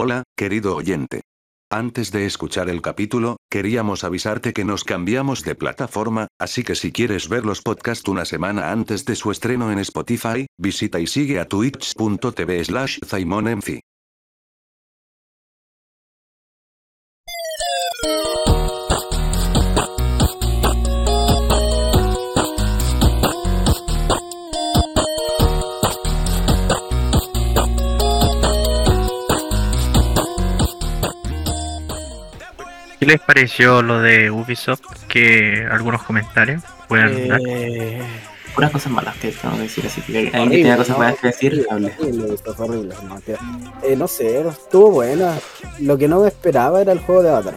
Hola, querido oyente. Antes de escuchar el capítulo, queríamos avisarte que nos cambiamos de plataforma, así que si quieres ver los podcasts una semana antes de su estreno en Spotify, visita y sigue a twitch.tv slash les pareció lo de Ubisoft? Que algunos comentarios puedan dar. Eh, Puras cosas malas que tengo que decir, así que alguien que tenga cosas ¿no? buenas que decir, hable. horrible, no. Eh, no sé, estuvo buena. Lo que no me esperaba era el juego de Avatar.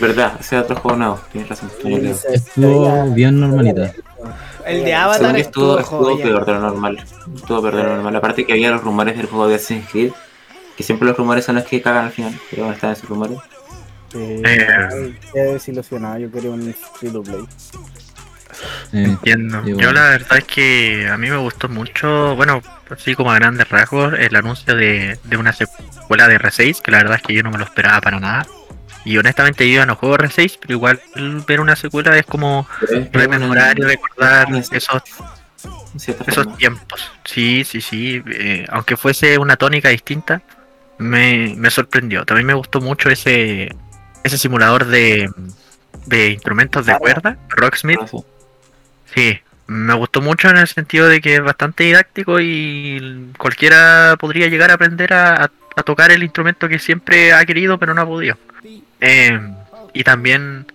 Verdad, ese otro juego nuevo, tienes razón. Estuvo bien normalita. El de Avatar Según estuvo, estuvo peor de lo normal. Estuvo peor de lo normal. Aparte que había los rumores del juego de Assassin's Creed, que siempre los rumores son los que cagan al final, pero están esos rumores. Eh, Eh. desilusionado, yo quería un free to play. Entiendo. Yo la verdad es que a mí me gustó mucho, bueno, así como a grandes rasgos, el anuncio de, de una secuela de R6, que la verdad es que yo no me lo esperaba para nada. Y honestamente yo ya no juego R6, pero igual ver una secuela es como rememorar y recordar es- esos, esos tiempos. Sí, sí, sí. eh, aunque fuese una tónica distinta, me, me sorprendió. También me gustó mucho ese, ese simulador de, de instrumentos de cuerda, Rocksmith. Ah, sí. Me gustó mucho en el sentido de que es bastante didáctico y cualquiera podría llegar a aprender a, a- a tocar el instrumento que siempre ha querido pero no ha podido. Eh, y también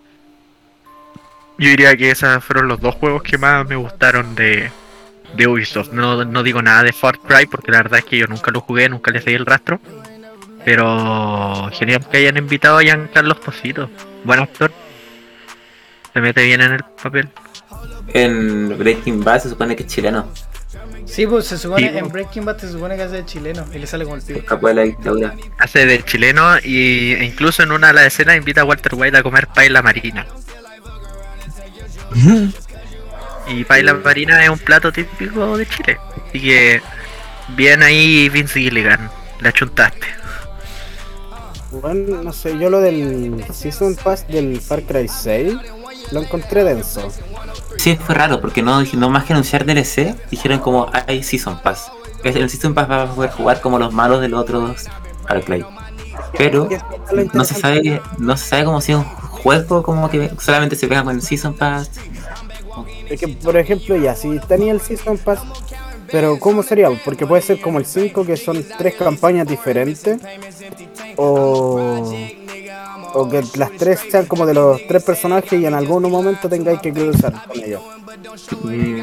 yo diría que esos fueron los dos juegos que más me gustaron de, de Ubisoft. No, no digo nada de Far Cry porque la verdad es que yo nunca lo jugué, nunca le seguí el rastro. Pero genial que hayan invitado a Giancarlo Esposito. Buen actor. Se mete bien en el papel. En Breaking Bad se supone que es chileno, Sí, pues se supone, Sí, en pues. Breaking Bad se supone que hace de chileno y le sale como el pico. escapó de la dictadura. hace de chileno y, e incluso en una de las escenas invita a Walter White a comer paella marina. Y paella marina es un plato típico de Chile. Así que bien ahí Vince Gilligan, la chuntaste. Bueno, no sé, yo lo del Season Pass del Far Cry 6 lo encontré denso. Sí, fue raro, porque no, no más que anunciar DLC, dijeron como hay Season Pass. En el Season Pass vas a poder jugar como los malos de los otros. Pero ¿Qué es lo no se sabe, no se sabe como si es un juego como que solamente se pega con el Season Pass. Es que, por ejemplo, ya, si tenía el Season Pass, pero ¿cómo sería? Porque puede ser como el 5, que son tres campañas diferentes, o, o que las tres sean como de los tres personajes y en algún momento tengáis que cruzar con ellos. Mm,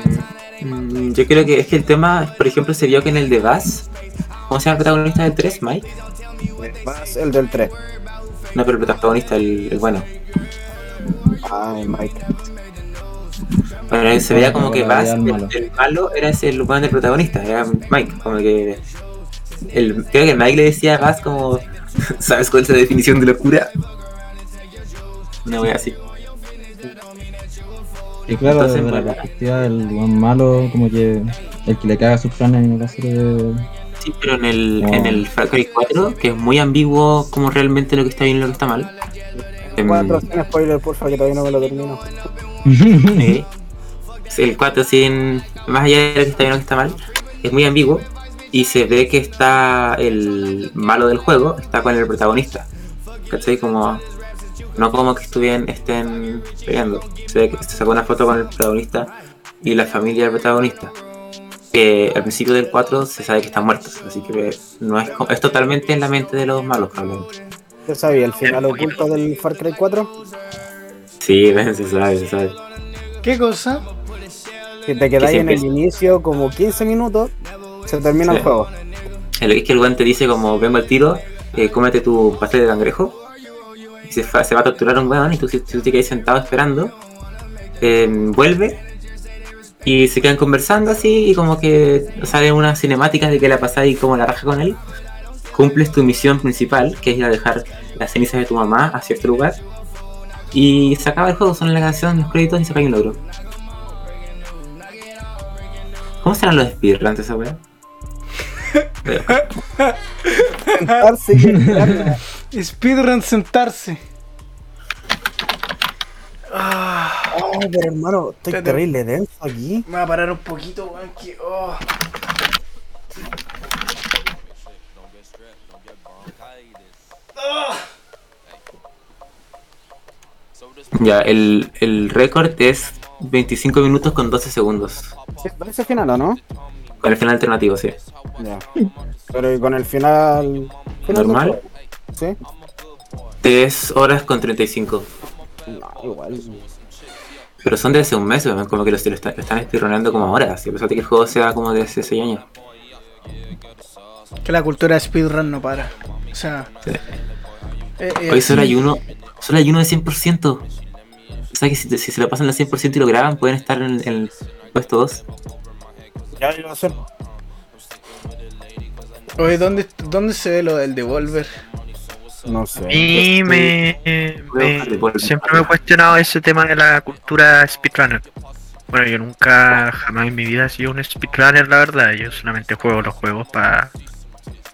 mm, yo creo que es que el tema, por ejemplo, se vio que en el de Bass, ¿cómo se llama el protagonista del 3, Mike? Más el del 3. No, pero el protagonista, el, el bueno. Ay, Mike. Bueno, se veía como que Bass, el el, malo. el malo, era ese el bueno del protagonista, era Mike, como que. El, creo que Mike le decía a Bass como. ¿Sabes cuál es la definición de locura? No voy así. Y claro, Entonces, desde la bueno. perspectiva del buen malo, como que el que le caga sus planes en la serie de... Sí, pero en el, Oh. en el Far Cry 4, que es muy ambiguo como realmente lo que está bien y lo que está mal. Em, 4 sin spoiler, porfa, que todavía no me lo termino. eh, el 4 sin. Más allá de que está bien lo que está mal, es muy ambiguo. Y se ve que está el malo del juego, está con el protagonista. ¿Cachai? Como. No como que estuvieran, estén peleando. Se ve que se sacó una foto con el protagonista y la familia del protagonista. Que al principio del 4 se sabe que están muertos. Así que no es, es totalmente en la mente de los malos, probablemente. ¿Qué sabía? ¿El final oculto del Far Cry 4? Sí, se sabe, se sabe. ¿Qué cosa? Que te quedáis en el inicio como 15 minutos, se termina Sí. el juego. El es que el guante dice como vengo al tiro, eh, cómete tu pastel de cangrejo. Y se, va a torturar un weón y tú, si tú te quedas sentado esperando, eh, vuelve y se quedan conversando así y como que salen unas cinemáticas de que la pasáis como la raja con él. Cumples tu misión principal, que es ir a dejar las cenizas de tu mamá a cierto lugar. Y se acaba el juego, son la canción, los créditos y se cae un logro. ¿Cómo serán los speedruns de esa weá? sentarse. Speedrun sentarse. Ay, pero hermano, estoy terrible denso aquí. Me voy a parar un poquito, weón. Que, oh. Ya, el, el récord es 25 minutos con 12 segundos. Sí, parece final, ¿o no? Con el final alternativo, sí. Ya. Pero ¿y con el final. final ¿Normal? Sí. 3 horas con 35. No, igual. Pero son de hace un mes, weón, como que lo, lo están, lo están speedroneando como ahora. Si a pesar de que el juego sea como de hace 6 años. Que la cultura de speedrun no para. O sea. Sí. eh, eh, Hoy solo hay uno, solo hay uno de 100%. O sea que si, si se lo pasan al 100% y lo graban, pueden estar en, en el puesto 2. Ya a hacer. Oye, ¿dónde, ¿dónde se ve lo del devolver? No sé. Y me, me- siempre me he cuestionado ese tema de la cultura speedrunner. Bueno, yo nunca, jamás en mi vida he sido un speedrunner, la verdad. Yo solamente juego los juegos para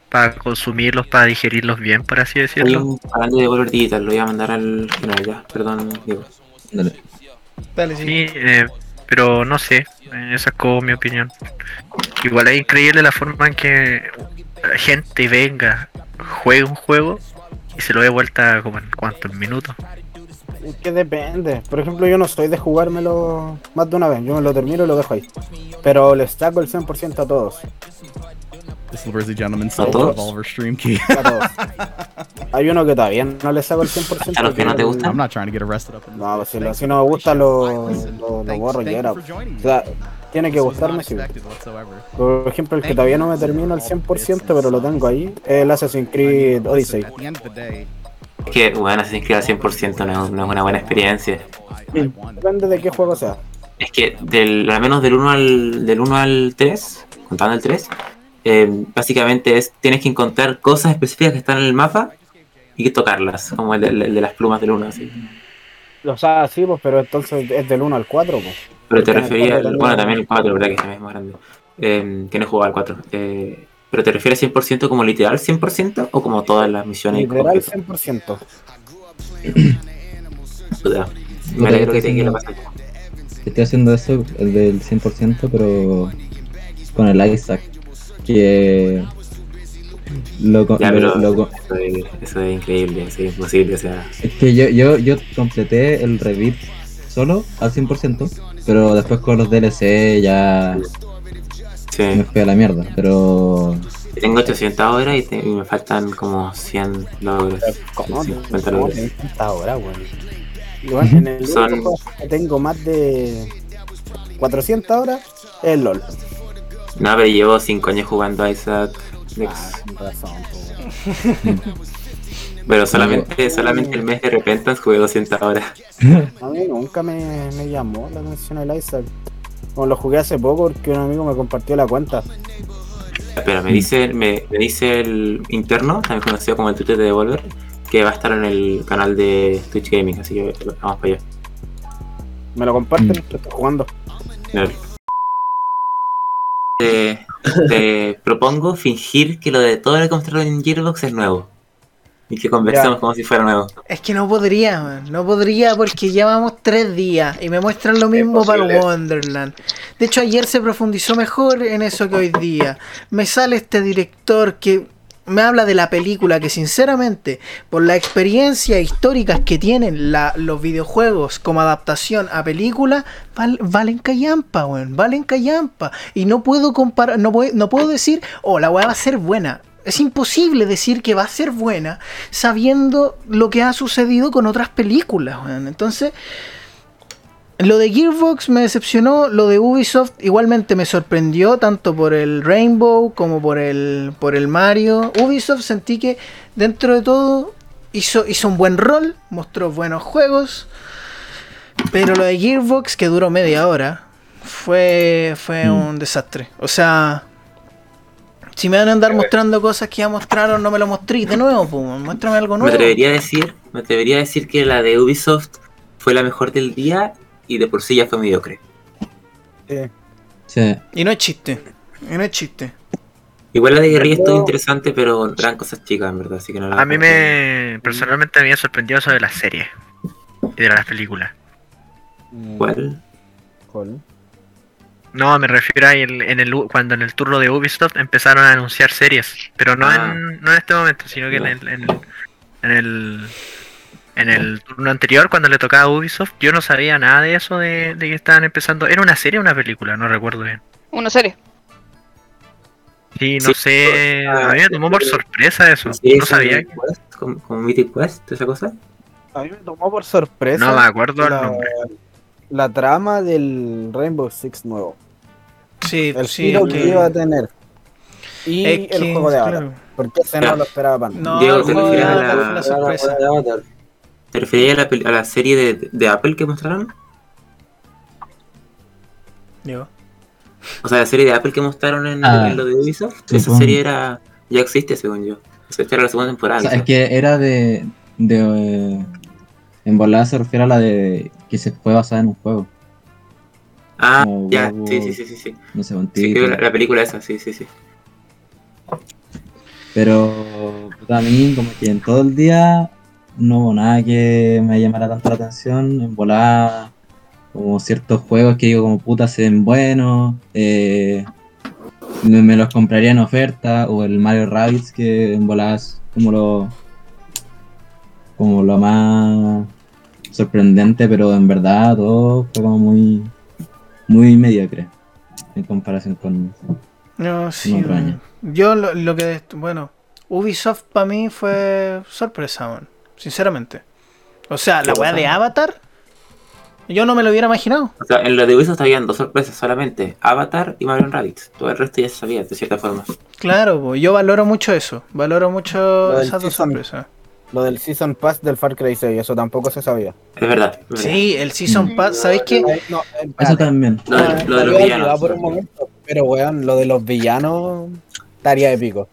para consumirlos, para digerirlos bien, por así Hay decirlo. un canal de Devolver Digital, lo voy a mandar al final ya. Perdón, Diego. Dale. Dale, sí. Sí, eh, pero no sé, eh, esa es como mi opinión. Igual es increíble la forma en que la gente venga, juegue un juego y se lo dé vuelta como en cuántos minutos. Es que depende. Por ejemplo, yo no soy de jugármelo más de una vez. Yo me lo termino y lo dejo ahí. Pero les saco el 100% a todos. This Lizzy gentleman stole todos? Revolver stream key. A todos. Hay uno que todavía no le saco el 100%. ¿A los que no te gustan? I'm not trying to get arrested up in No, pues si, lo- si no me gusta lo, lo, lo borro y era. O sea, tiene que gustarme sí. Por ejemplo, el que todavía no me termino al 100%, pero lo tengo ahí, es el Assassin's Creed Odyssey. Es que, bueno, Assassin's Creed al 100% no es, no es una buena experiencia. Won. Depende de qué juego sea. Es que, del, al menos del 1 al, del 1 al 3, contando el 3, eh, básicamente es tienes que encontrar cosas específicas que están en el mapa y que tocarlas, como el de, el de las plumas del 1. Así. O sea, sí, pues, pero entonces es del 1 al 4, pues. Pero te refería, al- bueno, también el 4, ¿verdad? Que también es más grande. Eh, que no he jugado al 4. Eh, pero te refieres 100% como literal 100% o como todas las misiones Literal completas? 100%. Puta, Me alegro que te que lo pases. Estoy haciendo eso, el del 100%, pero con el Isaac. Que. Lo, Ya, lo- lo eso, es, eso es increíble, eso es imposible. O sea, es que yo, yo, yo completé el Revit solo al 100%, pero después con los DLC ya me sí. fui a la mierda. Pero. Tengo 800 horas y, te- y me faltan como 100 logros. ¿Cómo? 50 ¿Cómo logros. tenés tantas horas, weón? Igual, en el Son- tengo más de 400 horas es el LOL. No, pero llevo 5 años jugando a Isaac. Ah, razón. Pero solamente, solamente el mes de Repentance jugué 200 horas. A mí nunca me, me llamó la atención el Isaac. Como lo jugué hace poco porque un amigo me compartió la cuenta. Pero me dice, me, me dice el interno, también conocido como el Twitter de Devolver, que va a estar en el canal de Twitch Gaming, así que vamos para allá. Me lo comparten, Mm. lo estoy jugando. Dale. Te, te propongo fingir que lo de todo lo que mostraron en Gearbox es nuevo. Y que conversemos Ya. como si fuera nuevo. Es que no podría, man. No podría porque llevamos tres días y me muestran lo mismo para el Wonderland. De hecho, ayer se profundizó mejor en eso que hoy día. Me sale este director que me habla de la película que sinceramente, por la experiencia históricas que tienen los videojuegos como adaptación a película, val- valen callampa, weón, valen callampa. Y no puedo comparar, no, no puedo decir, oh, la weá va a ser buena. Es imposible decir que va a ser buena sabiendo lo que ha sucedido con otras películas, weón. Entonces, lo de Gearbox me decepcionó, lo de Ubisoft igualmente me sorprendió, tanto por el Rainbow como por el, por el Mario. Ubisoft sentí que dentro de todo hizo, hizo un buen rol, mostró buenos juegos, pero lo de Gearbox, que duró media hora, fue, fue Mm. un desastre. O sea, si me van a andar mostrando cosas que ya mostraron, no me lo mostréis de nuevo, pues, muéstrame algo Me nuevo. atrevería a decir, me atrevería a decir que la de Ubisoft fue la mejor del día y de por sí ya fue mediocre. Sí. Sí. Y no es chiste, y no es chiste. Igual la de guerrilla estuvo interesante, pero eran cosas chicas, en verdad, así que no la A mí me. Personalmente me había sorprendido eso de las series y de las películas. ¿Cuál? ¿Cuál? No, me refiero a el, en el, cuando en el turno de Ubisoft empezaron a anunciar series, pero no, Ah. en, no en este momento, sino que en, el, en, el, en el en el turno anterior, cuando le tocaba a Ubisoft, yo no sabía nada de eso, de, de que estaban empezando. ¿Era una serie o una película? No recuerdo bien. Una serie. Sí, no Sí, sé, ah, a mí me tomó por sorpresa eso. Sí, no sabía. de Quest, como, como Mythic Quest, esa cosa. A mí me tomó por sorpresa. No me acuerdo el la, nombre. la trama del Rainbow Six nuevo. Sí, El sí. giro que iba a tener. Y es el que, juego de ahora. claro. Porque ese no lo esperaba para. No, Diego, el ¿te juego de refieres a Avatar la- fue la sorpresa. ¿Te referías a la, a la serie de, de Apple que mostraron? Digo. O sea, la serie de Apple que mostraron en, Ah, en lo de Ubisoft. sí, esa serie era ya existe, según yo. O sea, esta era la segunda temporada. O sea, es que era de. de eh, en volada se refiere a la de. que se fue basada en un juego. Ah, como ya, huevo, sí, sí, sí, sí. sí. No sé, un Sí, la película esa, sí, sí, sí. Pero puta, a mí como que en todo el día no hubo nada que me llamara tanto la atención. En volada, como ciertos juegos que digo como puta se ven buenos. eh, me, me los compraría en oferta. O el Mario Rabbids que en volada es como lo como lo más sorprendente, pero en verdad todo fue como muy muy mediocre en comparación con No, sí. otro man. año. Yo lo, lo que. Bueno, Ubisoft para mí fue sorpresa, man. Sinceramente. O sea, la ¿Qué weá de Avatar. Yo no me lo hubiera imaginado. O sea, en lo de Ubisoft habían dos sorpresas solamente: Avatar y Mario Rabbids. Todo el resto ya se sabía, de cierta forma. Claro, yo valoro mucho eso. Valoro mucho esas dos sorpresas. Lo del Season Pass del Far Cry 6, eso tampoco se sabía. Es verdad. es verdad. Sí, el Season Pass, ¿sabéis qué? No, eh, eso también. Lo de, lo de los villanos. por un momento, pero weón, lo de los villanos estaría épico.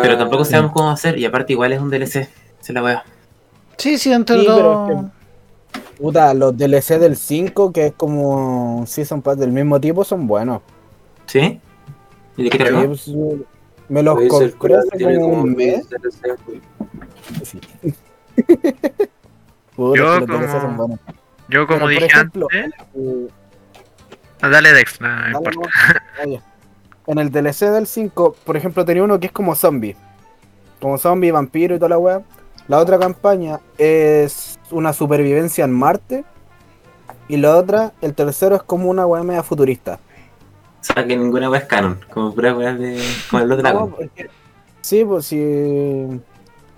Pero tampoco sabemos cómo hacer, y aparte, igual es un DLC. Es la wea. Sí, sí, entre Sí, los pero es Puta, los DLC del 5, que es como un Season Pass del mismo tipo, son buenos. ¿Sí? ¿Y de qué trata? pues, me los compré hace como un mes. Sí. Puta, Yo los DLC son como- buenos. Yo, como Pero, por dije ejemplo, antes, Eh, dale Dex, no, no Dale, importa. En el DLC del 5, por ejemplo, tenía uno que es como zombie. Como zombie, vampiro y toda la weá. La otra campaña es una supervivencia en Marte. Y la otra, el tercero es como una weá media futurista. O sea, que ninguna wea es canon. Como pura wea de. Como el Blood No, porque- sí, pues sí.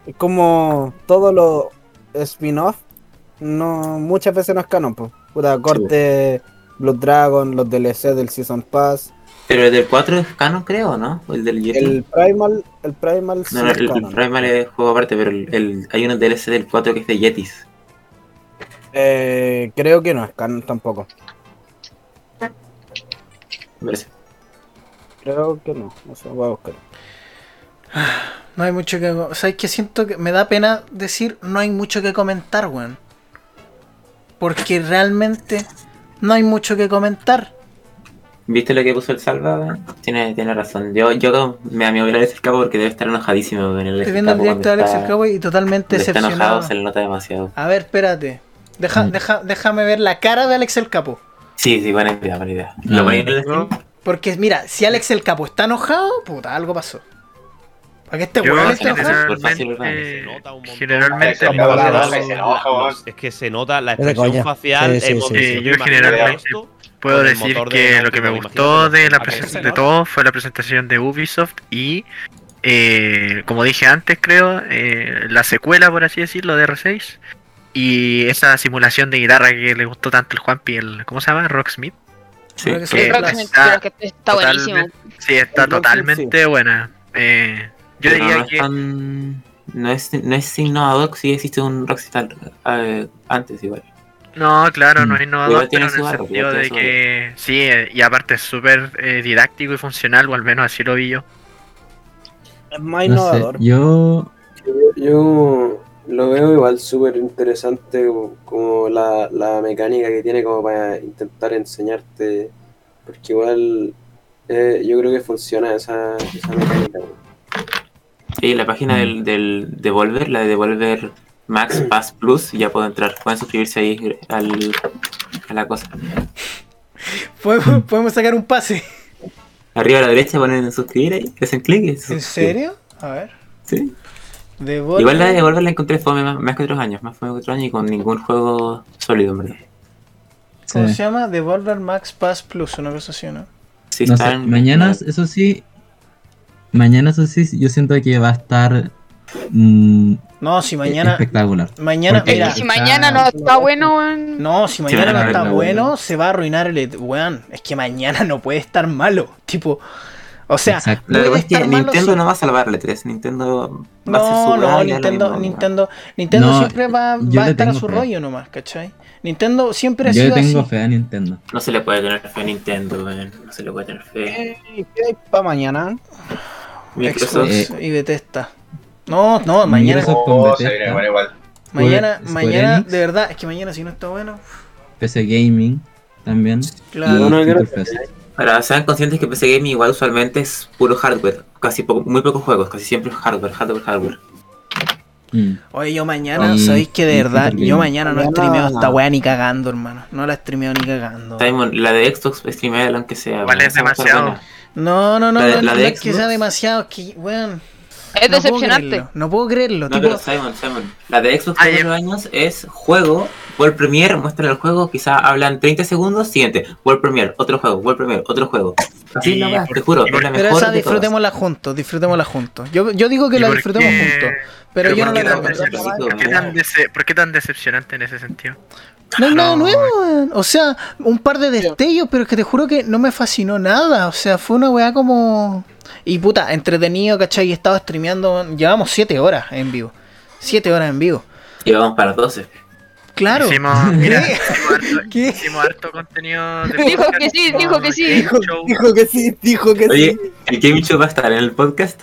Es como todo lo spin-off. No, muchas veces no es canon, pues. Puta, corte Blood Dragon, los DLC del Season Pass. Pero el del 4 es canon, creo, ¿no? O el del. El Primal, el Primal No, no, el, canon. Primal es juego aparte, pero el, el- hay unos DLC del 4 que es de Yetis. Eh, creo que no es canon tampoco. Me parece. Creo que no. No sé, voy a buscar. No hay mucho que. ¿Sabes qué? Siento que me da pena decir no hay mucho que comentar, weón. Porque realmente no hay mucho que comentar. ¿Viste lo que puso el Salva? Tiene, tiene razón. Yo, yo me da miedo ver a Alex el Capo porque debe estar enojadísimo con el Estoy viendo el directo de Alex el Cowboy y totalmente cuando está enojado decepcionado. se le nota demasiado. A ver, espérate. Deja, Mm. deja, déjame ver la cara de Alex el Capo. Sí, sí, buena idea, buena idea. Ah. ¿Lo ponéis en? Porque mira, si Alex el Capo está enojado, puta, algo pasó. ¿Para qué este weón ¿verdad? generalmente, Es que se nota la expresión facial, Sí, sí, sí. Yo generalmente puedo decir que lo que me gustó de la ¿a que se presentación de todo fue la presentación de Ubisoft y eh, como dije antes creo eh, la secuela por así decirlo de R6 y esa simulación de guitarra que le gustó tanto el Juanpi el ¿cómo se llama? Rocksmith Sí. Que sí. que Rocksmith, está, creo que está buenísimo. sí, está El Rocksmith, totalmente buena eh, yo diría no es que tan- No es, no es innovador si existe un Rockstar eh, antes igual. No, claro, no Mm. es innovador, Igual tiene pero en el barro, sentido de que sí, eh, y aparte es súper eh, didáctico y funcional, o al menos así lo vi yo. Es más No sé, innovador. yo Yo lo veo igual súper interesante como, como la, la mecánica que tiene como para intentar enseñarte, porque igual eh, yo creo que funciona esa, esa mecánica. Sí, la página Mm. del, del Devolver, la de Devolver Max Pass Plus, ya puedo entrar. Pueden suscribirse ahí al, a la cosa. Podemos, podemos sacar un pase. Arriba a la derecha ponen suscribir ahí, le hacen clic ¿En serio? A ver. Sí. Devolver- Igual la de Devolver la encontré fome más, más que otros años, más fome que otros años y con ningún juego sólido, en verdad. ¿Cómo Sí. se llama? Devolver Max Pass Plus, una cosa así, ¿no? Sí, No sé, están- mañana, eso sí. Mañana, eso sí, yo siento que va a estar. mm, No, si mañana. espectacular. Mañana, mira. Si mañana no está bueno, weón. No, si mañana no está bueno, se va a arruinar el. E Weón, es que mañana no puede estar malo. Tipo. O sea. La puede verdad es que Nintendo si- no va a salvar el E3. Nintendo va a hacer No, su no, lo Nintendo, mismo. Nintendo, Nintendo No, siempre va, a le estar a su fe. rollo nomás, ¿cachai? Nintendo siempre ha Yo sido tengo así. fe a Nintendo. No se le puede tener fe a Nintendo, weón. No se le puede tener fe. ¿Qué hay para mañana? Microsoft. Xbox y Bethesda. No, no, mañana, Oh, se Bethesda, viene bueno igual. mañana, Square mañana, Enix. de verdad, es que mañana si no está bueno, PC Gaming también. claro. No. Ahora, sean conscientes que PC Gaming igual usualmente es puro hardware. Casi poco- muy pocos juegos, casi siempre es hardware, hardware, hardware. Mm. Oye, yo mañana, ¿sabéis que de verdad? Yo mañana no Mañana- streameo esta weá ni cagando, hermano. No la streameo ni cagando. Simon, la de Xbox streamea aunque sea. Igual weón, es demasiado. No, no, no, La no, la no de es que sea demasiado, que, weón. Es no puedo decepcionante. creerlo, No puedo creerlo, No, tipo, pero Simon, Simon. La de Xbox de ya. los años es juego, World Premiere, muestran el juego, quizá hablan 30 segundos, siguiente, World Premiere, otro juego, World Premiere, otro juego. Así por- te juro, por- es la pero mejor esa de todas. disfrutémosla juntos, disfrutémosla juntos. Yo, yo digo que ¿Y la por disfrutemos qué- juntos, pero yo no por la ¿Por dece- ¿Por qué tan decepcionante en ese sentido? No hay nada nuevo, weón. O sea, un par de destellos, pero es que te juro que no me fascinó nada. O sea, fue una weá como. Y puta, entretenido, ¿cachai? Y estaba streameando. Llevamos 7 horas en vivo. 7 horas en vivo. Y vamos para 12. Claro. Hicimos, mira, ¿Qué? hicimos harto, ¿Qué? hicimos harto contenido de Dijo podcast, que sí, dijo que sí. Dijo, que sí, dijo que Oye, sí. ¿el Game Show va a estar en el podcast?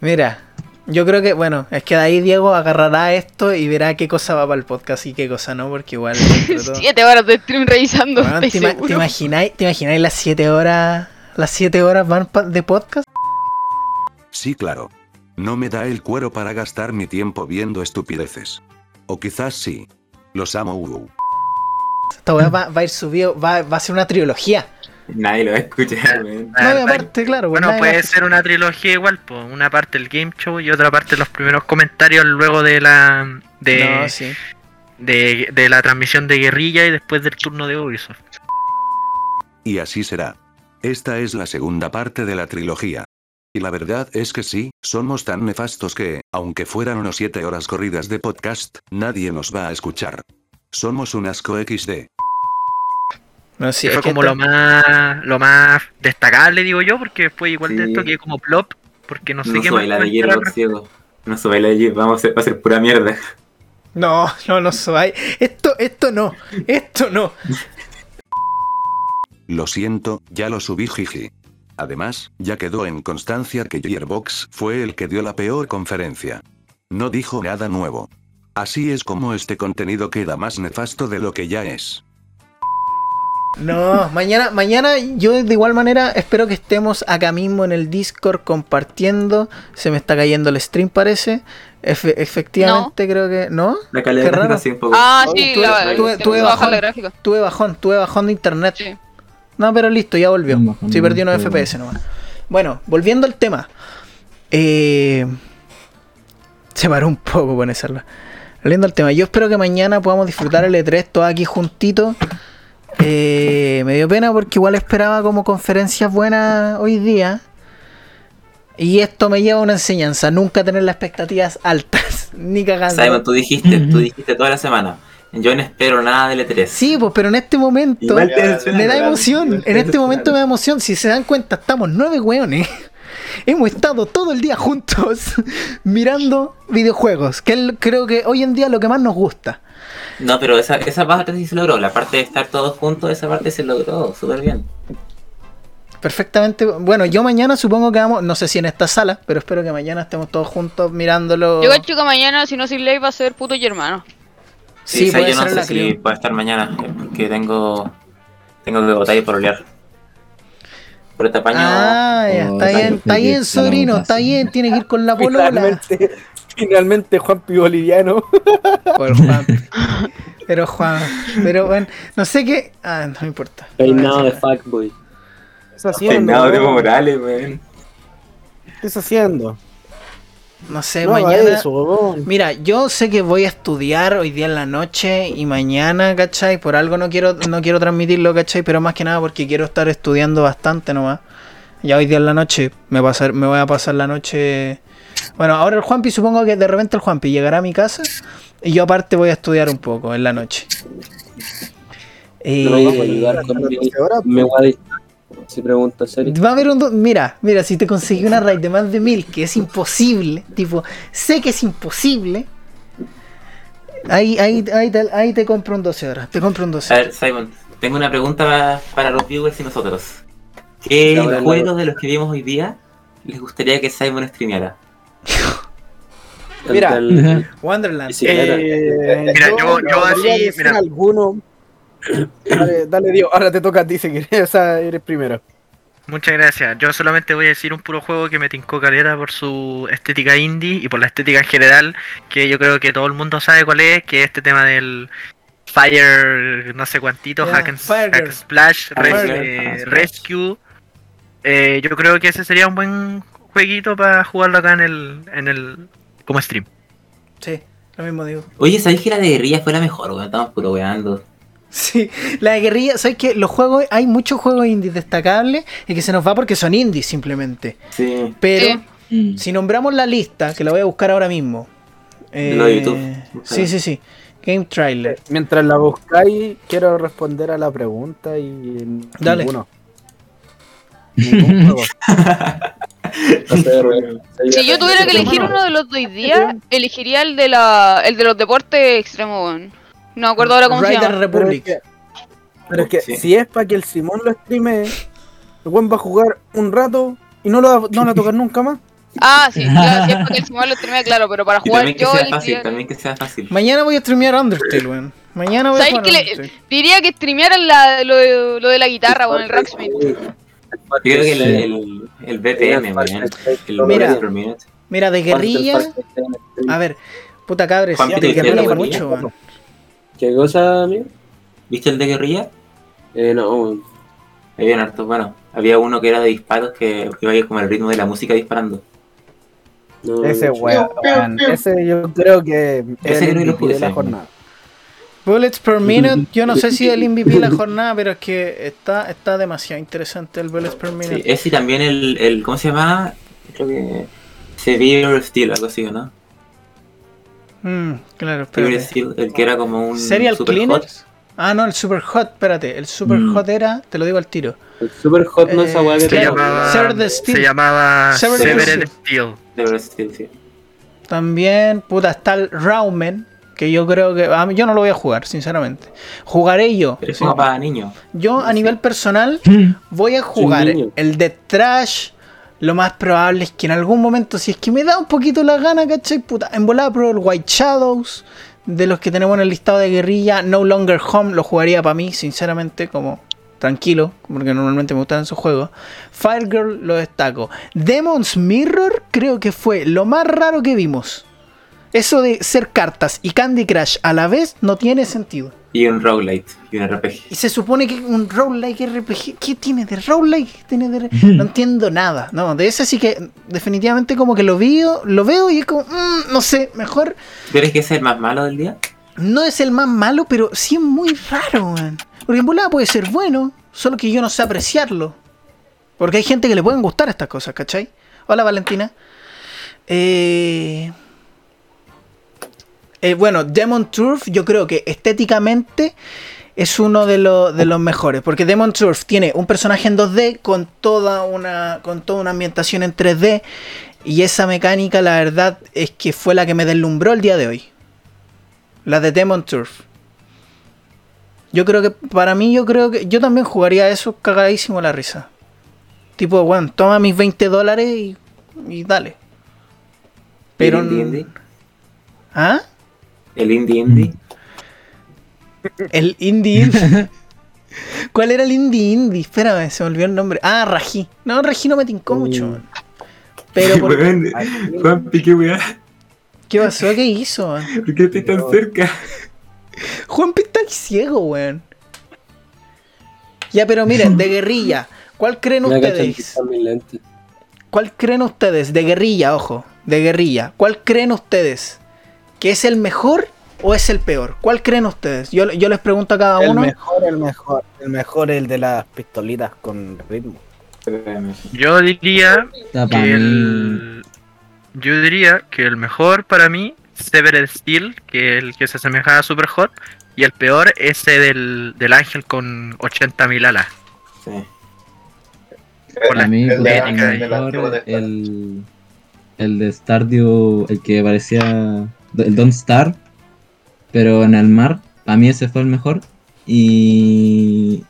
Mira, yo creo que, bueno, es que de ahí Diego agarrará esto y verá qué cosa va para el podcast y qué cosa no, porque igual. todo- Siete horas de stream revisando. Weón, ¿estáis ¿te, ima- te imagináis, ¿Te imagináis las 7 horas? ¿Las 7 horas van de podcast? Sí, claro. No me da el cuero para gastar mi tiempo viendo estupideces. O quizás sí. Los amo. uh. Esta weá va, va a ir subido, va, va a ser una trilogía. Nadie lo va a escuchar, No, y aparte, claro, Bueno, va puede ser una trilogía igual, pues una parte el game show y otra parte los primeros comentarios luego de la de, No, sí. de, de la transmisión de guerrilla y después del turno de Ubisoft. Y así será. Esta es la segunda parte de la trilogía. Y la verdad es que sí, somos tan nefastos que, aunque fueran unos 7 horas corridas de podcast, nadie nos va a escuchar. Somos un asco XD. No, sí, que es fue como lo más lo más destacable, digo yo, porque después igual de Sí. esto que como plop, porque no sé No qué subáis la de Gearbox, Diego. No subáis la de Gearbox, vamos a hacer, va a ser pura mierda. No, no, no soy. Esto, esto no, esto no. Lo siento, ya lo subí jiji. Además, ya quedó en constancia que Gearbox fue el que dio la peor conferencia. No dijo nada nuevo. Así es como este contenido queda más nefasto de lo que ya es. No, mañana, mañana yo de igual manera espero que estemos acá mismo en el Discord compartiendo. Se me está cayendo el stream, parece. Efe- efectivamente, creo que. ¿No? La calidad gráfica así un poco. Ah, Oye, sí, tuve- la, tuve- tuve bajón. la gráfica. Tuve bajón, tuve bajón de internet. Sí. No, pero listo, ya volvió. Sí, perdí unos FPS nomás. Bueno, volviendo al tema. Eh, se paró un poco con esa. Volviendo al tema. Yo espero que mañana podamos disfrutar el E3 todos aquí juntitos. Eh, me dio pena porque igual esperaba como conferencias buenas hoy día. Y esto me lleva a una enseñanza. Nunca tener las expectativas altas. Ni cagando. Simon, tú dijiste, tú dijiste toda la semana. Yo no espero nada del E3. Sí, pues, pero en este momento me da emoción. En este momento me da emoción. Si se dan cuenta, estamos nueve weones. Hemos estado todo el día juntos mirando videojuegos, que es creo que hoy en día lo que más nos gusta. No, pero esa, esa parte sí se logró. La parte de estar todos juntos, esa parte se logró súper bien. Perfectamente. Bueno, yo mañana supongo que vamos, no sé si en esta sala, pero espero que mañana estemos todos juntos mirándolo. Yo cacho que mañana, si no soy ley, va a ser puto y hermano. Sí, o sea, puede yo no sé si puede estar mañana, porque tengo tengo que votar y por olear. Por este apaño. Ah, ya, está sí, bien, está bien, sobrino, está bien, tiene que ir con la polola. Finalmente, finalmente Juanpi Boliviano. Por Juan. Pero Juan, pero bueno, no sé qué. Ah, no me importa. Peinado de fuckboy. ¿Qué estás haciendo? Peinado de? Morales, weón. ¿Qué estás haciendo? No sé, No mañana. eso. Mira, yo sé que voy a estudiar hoy día en la noche y mañana, ¿cachai? Por algo no quiero, no quiero transmitirlo, ¿cachai? Pero más que nada porque quiero estar estudiando bastante nomás. Ya hoy día en la noche me, pasar, me voy a pasar la noche... Bueno, ahora el Juanpi, supongo que de repente el Juanpi llegará a mi casa y yo aparte voy a estudiar un poco en la noche. Eh, No me voy a ayudar con mi, me voy a distraer, Si pregunta serio. Va a haber un... do- Mira, mira, si te conseguí una raid de más de mil, que es imposible, tipo, sé que es imposible, ahí, ahí, ahí, te, ahí te compro un 12 horas, te compro un 12 A ver, Simon, tengo una pregunta pa- para los viewers y nosotros. ¿Qué juegos de los que vimos hoy día les gustaría que Simon streameara? Mira. El- Wonderland. Eh, Mira, yo- yo así, mira. alguno. Dale, dale, Dios. Ahora te toca a ti si quieres. Eres primero. Muchas gracias. Yo solamente voy a decir un puro juego que me tincó caleta por su estética indie y por la estética en general, que yo creo que todo el mundo sabe cuál es, que es este tema del Fire, no sé cuantito, Ya, Hack, and, Hack. Splash, Res- Girl. eh. Rescue. Eh, yo creo que ese sería un buen jueguito para jugarlo acá en el, en el como stream. Sí, lo mismo digo. Oye, ¿sabéis que la de guerrilla fue la mejor, weón? Estamos puro weando. Sí, la de guerrilla, ¿sabes qué? Los juegos, hay muchos juegos indies destacables y que se nos va porque son indies simplemente. Sí. Pero. Mm. si nombramos la lista, que la voy a buscar ahora mismo. eh, de YouTube. Sí, sí, sí. Game Trailer. Mientras la buscáis, quiero responder a la pregunta y. Dale. Ninguno. Ningún juego. Si yo tuviera que elegir uno de los dos días, elegiría el de la el de los deportes extremos. No me acuerdo ahora cómo se llama. Pero es Republic. que, pero es que Sí. si es para que el Simón lo streame, el buen va a jugar un rato y no lo va, no lo va a tocar nunca más. Ah, sí, claro, si es para que el Simón lo streamee, claro, pero para Y jugar también que yo sea fácil, también que sea fácil. Mañana voy a streamear Undertale, weón. Mañana voy a ¿Sabes jugar que le- Undertale. Diría que streamearan la, lo, de, lo de la guitarra, weón, el Rocksmith. Yo creo que el, el, el BPM. El Mira. bytes per minute. Mira, de guerrilla. A ver, puta cabres, Juan, de ¿te guerrilla mucho. ¿Qué cosa, amigo? ¿Viste el de guerrilla? Eh, no, Había harto, bueno, había uno que era de disparos que iba a ir como el ritmo de la música disparando. no. Ese weón, ese yo creo que es Ese el creo que lo de la jornada. Bullets per minute, yo no sé si el MVP de la jornada, pero es que está, está demasiado interesante el Bullets per Sí, minute. ese y también el, el, ¿cómo se llama? Creo que Severe Steel, algo así, ¿o ¿no? Mm, claro, Severe espérate. Steel, el que era como un Serial super Cleaners. Ah, no, el Super Hot, espérate. El Super Mm. Hot era, te lo digo al tiro. El Super Hot no es esa weá que Eh, Se llamaba, Sever the Steel. se llamaba Severed Steel. Steel. Hot. Severe Steel, sí. También, puta, está el Raumen, que yo creo que... A mí, yo no lo voy a jugar, sinceramente. Jugaré yo. Pero es como para niños. Yo, a nivel personal, voy a jugar el de Trash. Lo más probable es que en algún momento, si es que me da un poquito la gana, ¿cachai? Puta, en volada el White Shadows. De los que tenemos en el listado de guerrilla, No Longer Home lo jugaría para mí, sinceramente, como tranquilo, porque normalmente me gustan esos juegos. Fire Girl lo destaco. Demon's Mirror creo que fue lo más raro que vimos. Eso de ser cartas y Candy Crush a la vez no tiene sentido. Y un roguelite y un RPG. Y se supone que un roguelike RPG, ¿qué tiene de roguelike? ¿Qué tiene de... No entiendo nada. No, de ese sí que definitivamente como que lo veo, lo veo y es como, mm, no sé, mejor ¿Tú crees que es el más malo del día? no es el más malo, pero sí es muy raro, man. Porque en volada puede ser bueno, solo que yo no sé apreciarlo. Porque hay gente que le pueden gustar estas cosas, ¿cachai? Hola Valentina. Eh... eh, bueno, Demon Turf yo creo que estéticamente es uno de, lo- de los mejores. Porque Demon Turf tiene un personaje en 2D con toda una, con toda una ambientación en 3D. Y esa mecánica, la verdad, es que fue la que me deslumbró el día de hoy. La de Demon Turf. Yo creo que, para mí, yo creo que yo también jugaría eso cagadísimo la risa. Tipo, bueno, toma mis 20 dólares y, y dale. Pero. ¿El indie indie? El indie indie. ¿Cuál era el indie indie? Espérame, se me olvidó el nombre. Ah, Raji. No, Raji no me tincó mucho, man. Pero, por... Weón, Juan Piqué, weá. ¿qué pasó? ¿Qué hizo, man? ¿Por qué estás tan cerca? Juan está ahí ciego, weón. Ya, pero miren, de guerrilla. ¿Cuál creen Me ustedes? ¿Cuál creen ustedes? De guerrilla, ojo. De guerrilla. ¿Cuál creen ustedes? ¿Que es el mejor o es el peor? ¿Cuál creen ustedes? Yo, yo les pregunto a cada El uno. mejor, el mejor. El mejor, el de las pistolitas con ritmo. Yo diría pa' que el, yo diría que el mejor para mí, Severed Steel, que el que se asemeja a Super Hot, y el peor ese del, del ángel con 80.000 alas. Sí. Por Para la mí, el mejor, el, el de Stardew, el que parecía el Don't Star, pero en el mar, a mí ese fue el mejor. Y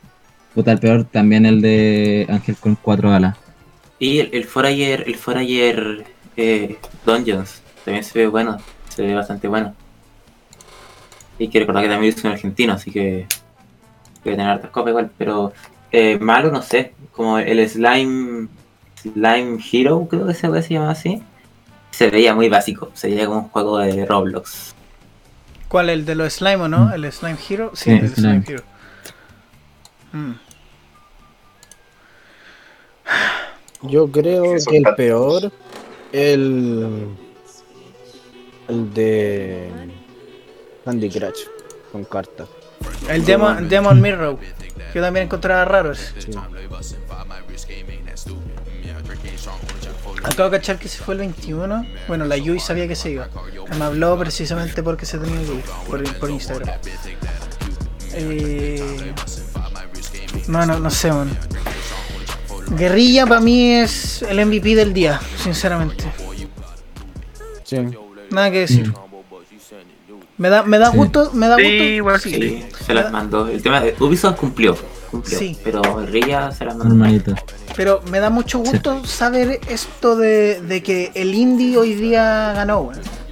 puta, el peor también el de Ángel con cuatro alas. Y el, el Forager, el Forager eh, Dungeons también se ve bueno, se ve bastante bueno. Y que recordar que también es un argentino, así que tener hartas copas igual, pero eh, malo no sé, como el Slime Slime Hero, creo que se, se llama así, se veía muy básico, se veía como un juego de Roblox. ¿Cuál? ¿El de los slime o no? ¿El Slime Hero? Sí, Sí, el Slime, Slime. Hero. Mm. Yo creo que el peor, el. El de. Candy Crush, con cartas. El Demon, Demon Mirror. Que yo también encontraba raros. Acabo de cachar que se fue el 21. Bueno, la Yui sabía que se iba. Me habló precisamente porque se tenía que ir por, por Instagram. Eh... No, no, no sé, man. Guerrilla para mí es el MVP del día, sinceramente. Sí. Nada que decir. Me da, me da Sí. gusto, me da Sí, gusto. igual sí. Sí, se las mandó. El tema de Ubisoft cumplió, cumplió Sí. pero Rilla se las mandó. Pero me da mucho gusto saber esto de, de que el indie hoy día ganó.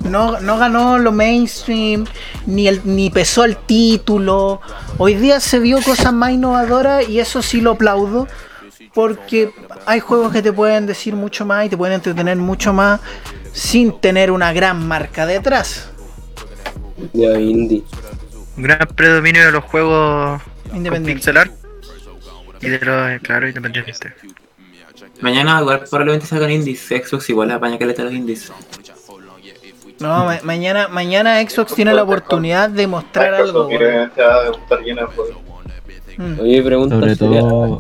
No, no ganó lo mainstream, ni, el, ni pesó el título. Hoy día se vio cosas más innovadoras y eso sí lo aplaudo. Porque hay juegos que te pueden decir mucho más y te pueden entretener mucho más sin tener una gran marca detrás. De indie. Un gran predominio de los juegos con Independiente. pixel art y de los, eh, claro, independientes. Mañana igual probablemente salgan indies, Xbox igual apaña caleta a los indies. No, ma- mañana, mañana Xbox tiene la oportunidad de mostrar algo. weón. Mm. Oye, pregunta Sobre sería, todo.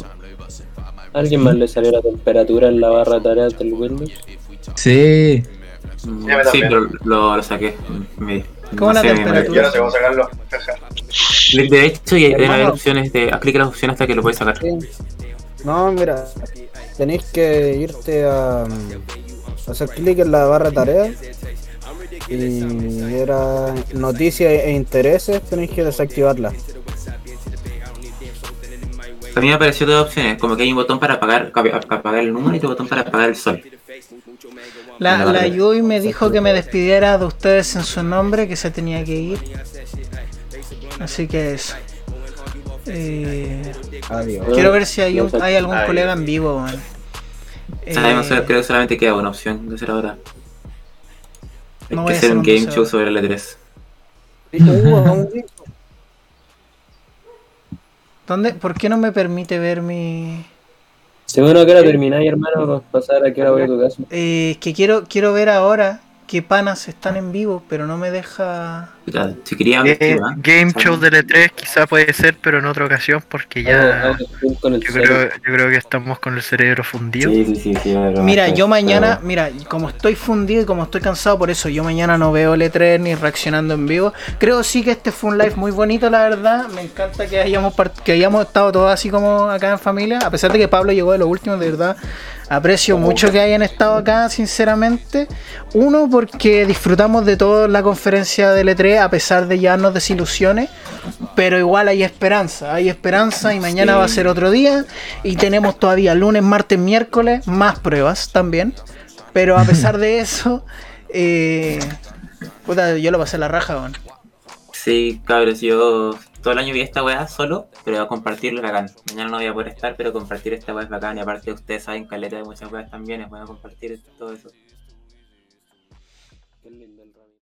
¿a ¿alguien más le salió la temperatura en la barra de tareas del Windows? Sí, Mm, Sí, pero lo, lo saqué. Me- ¿Cómo la sé, temperatura? Yo no sé cómo sacarlo. Clic derecho y hay Hermano. hay opciones de. Haz clic en las opciones hasta que lo puedes sacar. Sí. No, mira, tenéis que irte a mm, hacer clic en la barra de tareas y era noticias e intereses, tenéis que desactivarla. A mí me apareció dos opciones, como que hay un botón para apagar, para apagar el número y otro botón para apagar el sol. La, la Yui me dijo que me despidiera de ustedes en su nombre, que se tenía que ir. Así que eso. Eh, Adiós. quiero ver si hay, un, hay algún colega en vivo, man. Sabemos, Eh, creo que solamente queda una opción de hacer ahora. Hay No que hacer hacer un game show sobre el E3. Uh, aún sí. ¿dónde, ¿Por qué no me permite ver mi...? Según a qué hora termináis, hermano, pasar a qué hora voy a tu casa. Eh, es que quiero, quiero ver ahora qué panas están en vivo, pero no me deja... Si quería. Game. Show de e L3 quizá puede ser, pero en otra ocasión, porque ya. Yo, creo, yo, creo, que estamos con el cerebro fundido. Sí, sí, sí, sí mira, yo mañana, mira, como estoy fundido y como estoy cansado, por eso yo mañana no veo L3 e ni reaccionando en vivo. Creo sí que este fue un live muy bonito, la verdad. Me encanta que hayamos, que hayamos estado todos así como acá en familia, a pesar de que Pablo llegó de lo último, de verdad. Aprecio mucho que hayan estado acá, sinceramente. Uno, porque disfrutamos de toda la conferencia de L3 e a pesar de ya nos desilusiones, pero igual hay esperanza, hay esperanza y mañana va a ser otro día y tenemos todavía lunes, martes, miércoles más pruebas también, pero a pesar de eso, eh, puta, yo lo pasé la raja, weón. Sí, cabros, yo todo el año vi esta weá solo, pero voy compartirlo es bacán. Mañana no voy a poder estar, pero compartir esta weá es bacán. Y aparte ustedes saben caleta de muchas weas también, es bueno compartir todo eso.